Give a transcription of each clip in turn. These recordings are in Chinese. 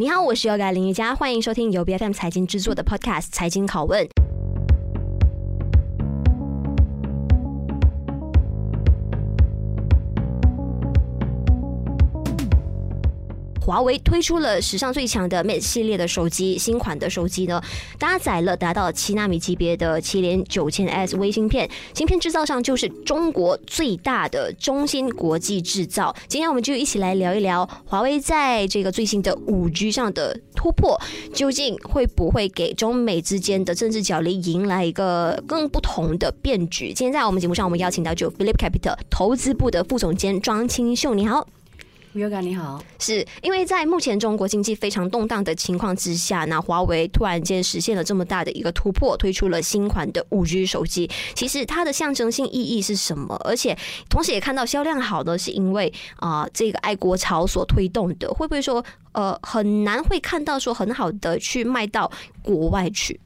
你好，我是 Yoga 林瑜伽，欢迎收听由 BFM 财经制作的 Podcast《财经拷问》。华为推出了史上最强的 Mate 系列的手机，新款的手机呢，搭载了达到七纳米级别的麒麟九千 S 微芯片，芯片制造上就是中国最大的中芯国际制造。今天我们就一起来聊一聊华为在这个最新的五 G 上的突破，究竟会不会给中美之间的政治角力迎来一个更不同的变局？今天在我们节目上，我们邀请到就 Philip Capital 投资部的副总监庄清秀，你好。Yoga 你好，是因为在目前中国经济非常动荡的情况之下，那华为突然间实现了这么大的一个突破，推出了新款的五 G 手机。其实它的象征性意义是什么？而且同时也看到销量好的是因为啊、这个爱国潮所推动的，会不会说呃很难会看到说很好的去卖到国外去？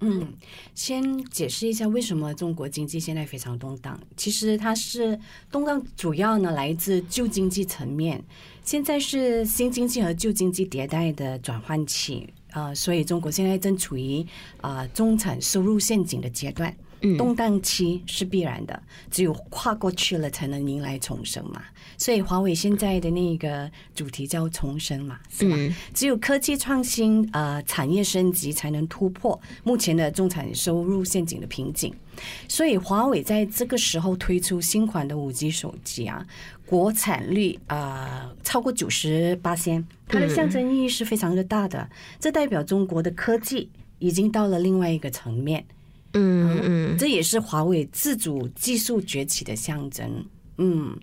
嗯，先解释一下为什么中国经济现在非常动荡。其实它是动荡主要呢来自旧经济层面，现在是新经济和旧经济迭代的转换期啊、所以中国现在正处于啊、中产收入陷阱的阶段。动荡期是必然的，只有跨过去了，才能迎来重生嘛。所以华为现在的那个主题叫重生嘛，是吧？只有科技创新，呃，产业升级，才能突破目前的中产收入陷阱的瓶颈。所以华为在这个时候推出新款的五 G 手机啊，国产率啊、呃、超过九十八%，它的象征意义是非常的大的。这代表中国的科技已经到了另外一个层面。嗯嗯，这也是华为自主技术崛起的象征。嗯，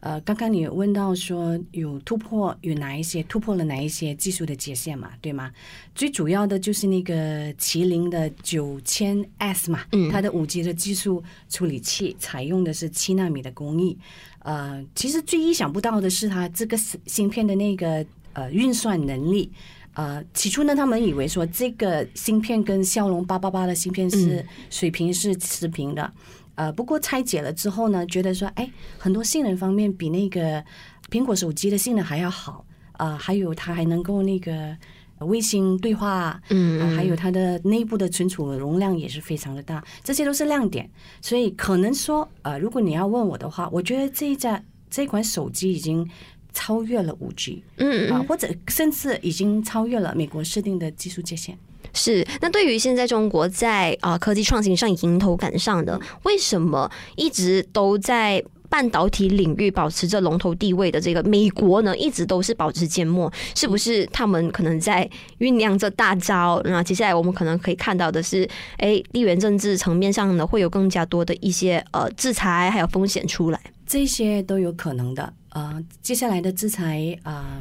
呃，刚刚你问到说有突破，有哪一些突破了哪一些技术的界限嘛？对吗？最主要的就是那个麒麟的九千 S 嘛，它的五 G 的技术处理器采用的是七纳米的工艺。呃，其实最意想不到的是，它这个芯片的那个呃运算能力。呃，起初呢，他们以为说这个芯片跟骁龙八八八的芯片是水平是持平的，呃，不过拆解了之后呢，觉得说，哎，很多性能方面比那个苹果手机的性能还要好，啊、呃，还有它还能够那个卫星对话，嗯、呃，还有它的内部的存储容量也是非常的大，这些都是亮点，所以可能说，呃，如果你要问我的话，我觉得这一家这款手机已经。超越了五 G，嗯啊，或者甚至已经超越了美国设定的技术界限。是，那对于现在中国在啊科技创新上迎头赶上的，为什么一直都在半导体领域保持着龙头地位的这个美国呢？一直都是保持缄默，是不是他们可能在酝酿着大招？那接下来我们可能可以看到的是，哎，地缘政治层面上呢，会有更加多的一些呃制裁还有风险出来，这些都有可能的。呃，接下来的制裁啊、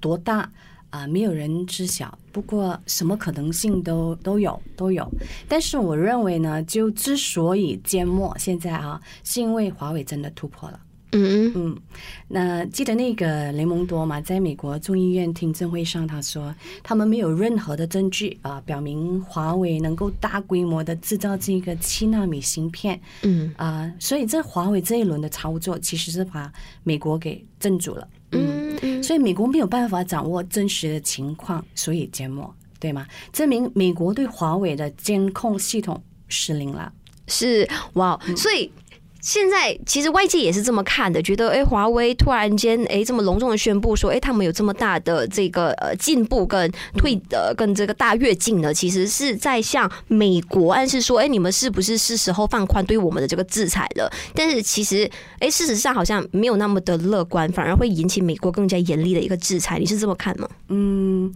多大啊、没有人知晓。不过，什么可能性都都有，都有。但是，我认为呢，就之所以缄默，现在啊，是因为华为真的突破了。嗯嗯，那记得那个雷蒙多嘛，在美国众议院听证会上，他说他们没有任何的证据啊，表明华为能够大规模的制造这个七纳米芯片。嗯啊，所以这华为这一轮的操作，其实是把美国给镇住了。嗯，所以美国没有办法掌握真实的情况，所以缄默，对吗？证明美国对华为的监控系统失灵了。是哇，所以。现在其实外界也是这么看的，觉得哎，华为突然间哎这么隆重的宣布说，哎，他们有这么大的这个呃进步跟退呃跟这个大跃进呢，其实是在向美国暗示说，哎，你们是不是是时候放宽对我们的这个制裁了？但是其实哎，事实上好像没有那么的乐观，反而会引起美国更加严厉的一个制裁。你是这么看吗？嗯。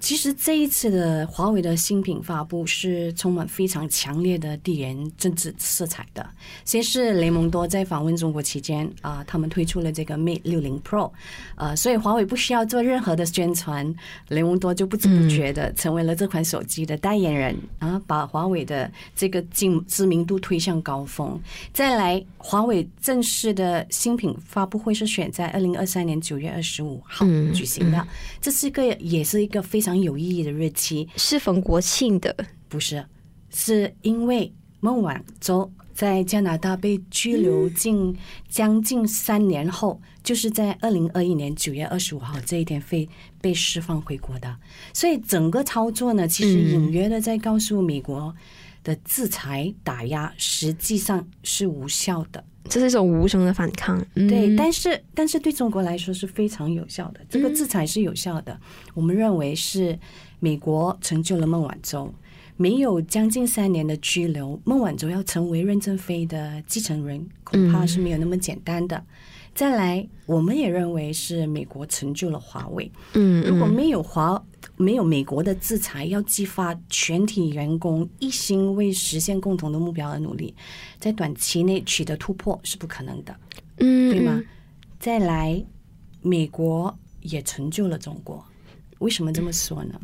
其实这一次的华为的新品发布是充满非常强烈的地缘政治色彩的。先是雷蒙多在访问中国期间啊，他们推出了这个 Mate 六零 Pro，呃，所以华为不需要做任何的宣传，雷蒙多就不知不觉的成为了这款手机的代言人啊，把华为的这个知知名度推向高峰。再来，华为正式的新品发布会是选在二零二三年九月二十五号举行的，这是一个也是一个非常。有意义的日期，是逢国庆的，不是，是因为孟晚舟在加拿大被拘留近将近三年后，就是在二零二一年九月二十五号这一天被被释放回国的。所以整个操作呢，其实隐约的在告诉美国的制裁打压实际上是无效的。这是一种无声的反抗，嗯、对，但是但是对中国来说是非常有效的，这个制裁是有效的。嗯、我们认为是美国成就了孟晚舟，没有将近三年的拘留，孟晚舟要成为任正非的继承人，恐怕是没有那么简单的。嗯、再来，我们也认为是美国成就了华为，嗯，如果没有华。没有美国的制裁，要激发全体员工一心为实现共同的目标而努力，在短期内取得突破是不可能的，嗯，对吗？再来，美国也成就了中国，为什么这么说呢？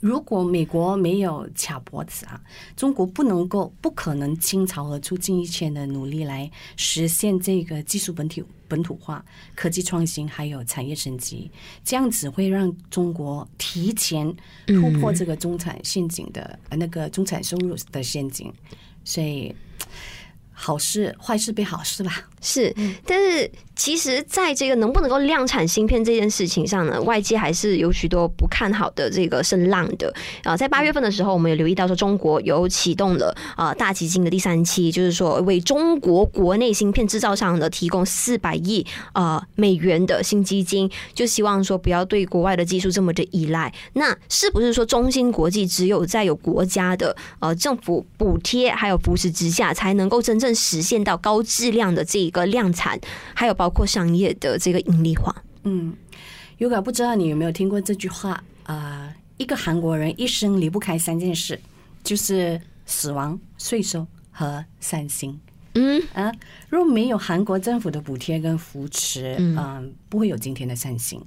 如果美国没有卡脖子啊，中国不能够、不可能倾巢而出，尽一切的努力来实现这个技术本体本土化、科技创新还有产业升级，这样子会让中国提前突破这个中产陷阱的、嗯、那个中产收入的陷阱，所以好事坏事变好事吧。是，但是。其实，在这个能不能够量产芯片这件事情上呢，外界还是有许多不看好的这个声浪的啊。在八月份的时候，我们有留意到说，中国有启动了啊大基金的第三期，就是说为中国国内芯片制造商呢提供四百亿啊美元的新基金，就希望说不要对国外的技术这么的依赖。那是不是说中芯国际只有在有国家的呃政府补贴还有扶持之下，才能够真正实现到高质量的这个量产，还有包。括商业的这个盈利化，嗯，Yoga 不知道你有没有听过这句话啊、呃？一个韩国人一生离不开三件事，就是死亡、税收和三星。嗯啊，如果没有韩国政府的补贴跟扶持，嗯、呃，不会有今天的三星。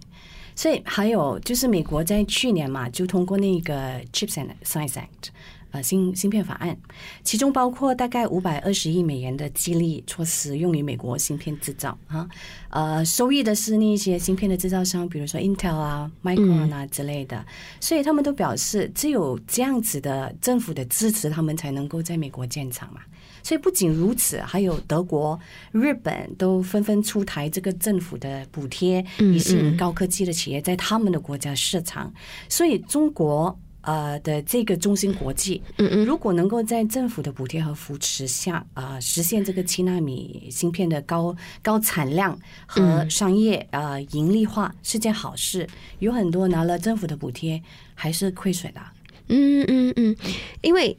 所以还有就是美国在去年嘛，就通过那个 Chips and Science Act。呃，芯芯片法案，其中包括大概五百二十亿美元的激励措施，用于美国芯片制造啊。呃，收益的是那些芯片的制造商，比如说 Intel 啊、Micron 啊之类的。所以他们都表示，只有这样子的政府的支持，他们才能够在美国建厂嘛。所以不仅如此，还有德国、日本都纷纷出台这个政府的补贴，以吸引高科技的企业在他们的国家市场。所以中国。呃的这个中芯国际，嗯嗯如果能够在政府的补贴和扶持下，呃，实现这个七纳米芯片的高高产量和商业呃盈利化，是件好事。有很多拿了政府的补贴还是亏损的。嗯嗯嗯，因为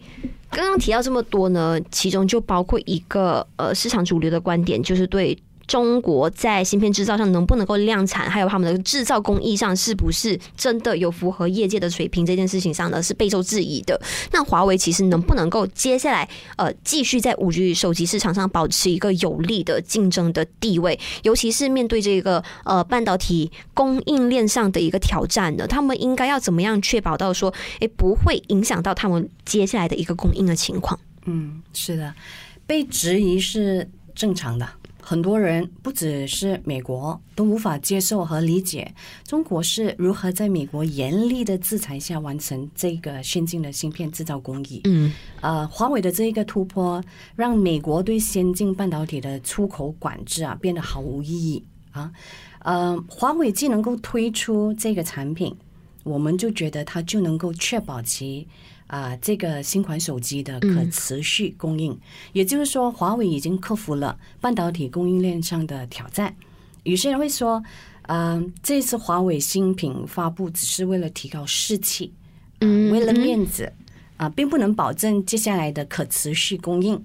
刚刚提到这么多呢，其中就包括一个呃市场主流的观点，就是对。中国在芯片制造上能不能够量产，还有他们的制造工艺上是不是真的有符合业界的水平，这件事情上呢是备受质疑的。那华为其实能不能够接下来呃继续在五 G 手机市场上保持一个有利的竞争的地位，尤其是面对这个呃半导体供应链上的一个挑战呢？他们应该要怎么样确保到说，诶不会影响到他们接下来的一个供应的情况？嗯，是的，被质疑是正常的。很多人不只是美国都无法接受和理解中国是如何在美国严厉的制裁下完成这个先进的芯片制造工艺。嗯，呃，华为的这一个突破让美国对先进半导体的出口管制啊变得毫无意义啊。呃，华为既能够推出这个产品，我们就觉得它就能够确保其。啊，这个新款手机的可持续供应，也就是说，华为已经克服了半导体供应链上的挑战。有些人会说，嗯，这次华为新品发布只是为了提高士气，嗯，为了面子，啊，并不能保证接下来的可持续供应。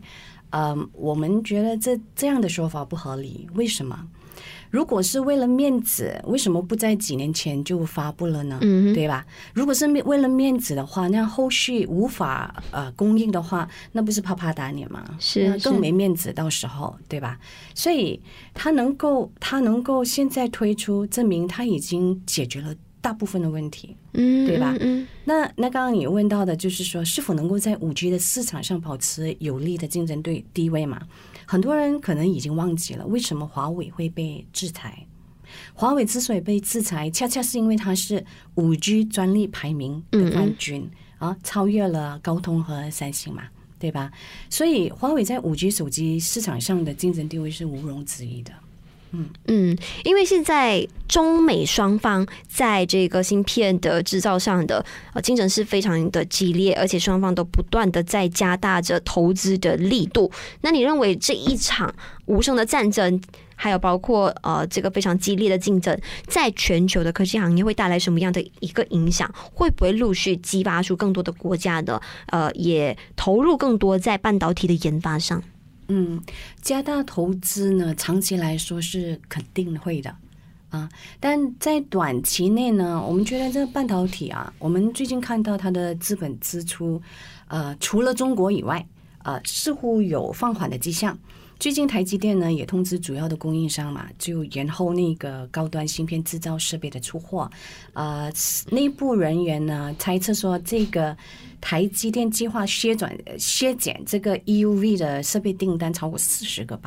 嗯，我们觉得这这样的说法不合理。为什么？如果是为了面子，为什么不在几年前就发布了呢？嗯，对吧？如果是为了面子的话，那后续无法呃供应的话，那不是啪啪打脸吗？是，那更没面子，到时候对吧？所以他能够他能够现在推出，证明他已经解决了大部分的问题，嗯，对吧？嗯，那那刚刚你问到的就是说，是否能够在五 G 的市场上保持有利的竞争对地位嘛？很多人可能已经忘记了为什么华为会被制裁。华为之所以被制裁，恰恰是因为它是五 G 专利排名的冠军啊，超越了高通和三星嘛，对吧？所以华为在五 G 手机市场上的竞争地位是毋庸置疑的。嗯嗯，因为现在中美双方在这个芯片的制造上的呃竞争是非常的激烈，而且双方都不断的在加大着投资的力度。那你认为这一场无声的战争，还有包括呃这个非常激烈的竞争，在全球的科技行业会带来什么样的一个影响？会不会陆续激发出更多的国家的呃也投入更多在半导体的研发上？嗯，加大投资呢，长期来说是肯定会的啊。但在短期内呢，我们觉得这个半导体啊，我们最近看到它的资本支出，呃，除了中国以外，呃，似乎有放缓的迹象。最近台积电呢也通知主要的供应商嘛，就延后那个高端芯片制造设备的出货。呃，内部人员呢猜测说，这个台积电计划削转削减这个 EUV 的设备订单超过四十个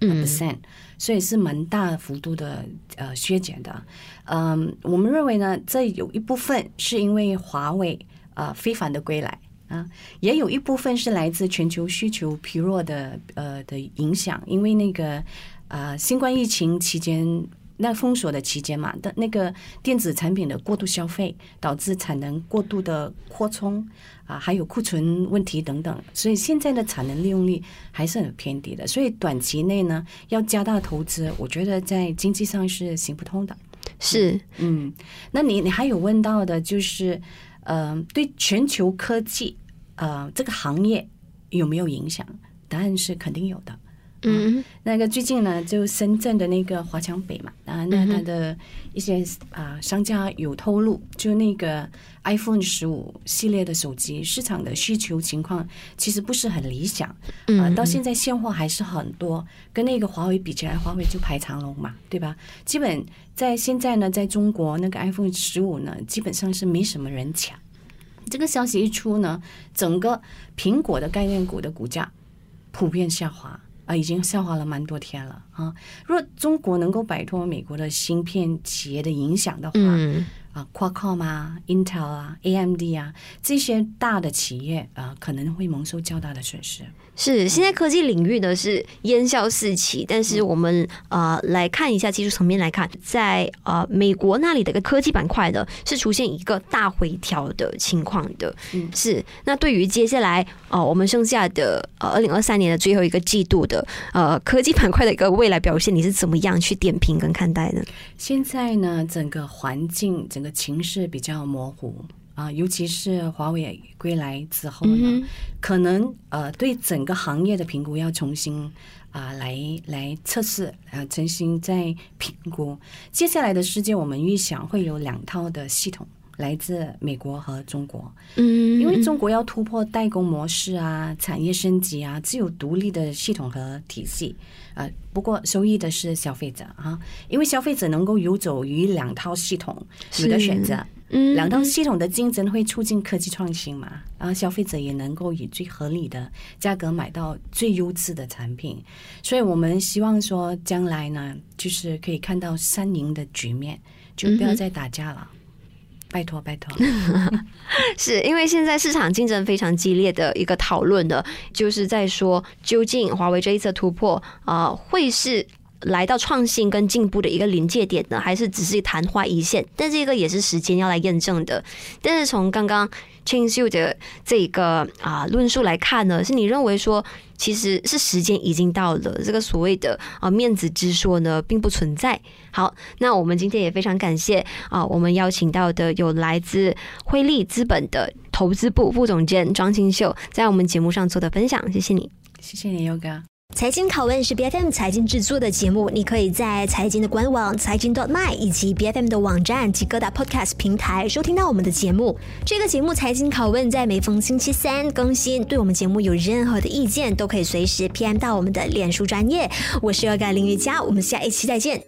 percent，所以是蛮大幅度的呃削减的。嗯，我们认为呢，这有一部分是因为华为呃非凡的归来。啊，也有一部分是来自全球需求疲弱的呃的影响，因为那个啊、呃、新冠疫情期间那封锁的期间嘛的那个电子产品的过度消费，导致产能过度的扩充啊，还有库存问题等等，所以现在的产能利用率还是很偏低的，所以短期内呢要加大投资，我觉得在经济上是行不通的。是，嗯，那你你还有问到的就是。呃，对全球科技，呃，这个行业有没有影响？答案是肯定有的。嗯，那个最近呢，就深圳的那个华强北嘛，啊，那它的一些啊商家有透露，就那个 iPhone 十五系列的手机市场的需求情况其实不是很理想。啊，到现在现货还是很多，跟那个华为比起来，华为就排长龙嘛，对吧？基本在现在呢，在中国那个 iPhone 十五呢，基本上是没什么人抢。这个消息一出呢，整个苹果的概念股的股价普遍下滑。啊，已经下滑了蛮多天了啊！若中国能够摆脱美国的芯片企业的影响的话，嗯、啊，Qualcomm 啊、Intel 啊、AMD 啊这些大的企业啊，可能会蒙受较大的损失。是，现在科技领域呢是烟消四起，但是我们呃来看一下技术层面来看，在呃美国那里的一个科技板块的是出现一个大回调的情况的。嗯，是。那对于接下来呃我们剩下的呃二零二三年的最后一个季度的呃科技板块的一个未来表现，你是怎么样去点评跟看待呢？现在呢，整个环境、整个情势比较模糊。啊，尤其是华为归来之后呢，嗯、可能呃对整个行业的评估要重新啊、呃、来来测试啊，重新再评估。接下来的世界，我们预想会有两套的系统，来自美国和中国。嗯，因为中国要突破代工模式啊，产业升级啊，只有独立的系统和体系啊、呃。不过受益的是消费者啊，因为消费者能够游走于两套系统，有的选择。嗯，两套系统的竞争会促进科技创新嘛？然后消费者也能够以最合理的价格买到最优质的产品，所以我们希望说将来呢，就是可以看到三赢的局面，就不要再打架了。拜托，拜托。是因为现在市场竞争非常激烈的一个讨论的，就是在说究竟华为这一次突破啊、会是。来到创新跟进步的一个临界点呢，还是只是昙花一现？但这个也是时间要来验证的。但是从刚刚 Ching Siu 的这个啊论述来看呢，是你认为说其实是时间已经到了，这个所谓的啊面子之说呢并不存在。好，那我们今天也非常感谢啊，我们邀请到的有来自辉力资本的投资部副总监庄清秀，在我们节目上做的分享，谢谢你，谢谢你，Yoga。财经拷问是 BFM 财经制作的节目，你可以在财经的官网财经 .dot.my 以及 BFM 的网站及各大 Podcast 平台收听到我们的节目。这个节目财经拷问在每逢星期三更新。对我们节目有任何的意见，都可以随时 PM 到我们的脸书专业。我是 Yoga 林瑜伽，我们下一期再见。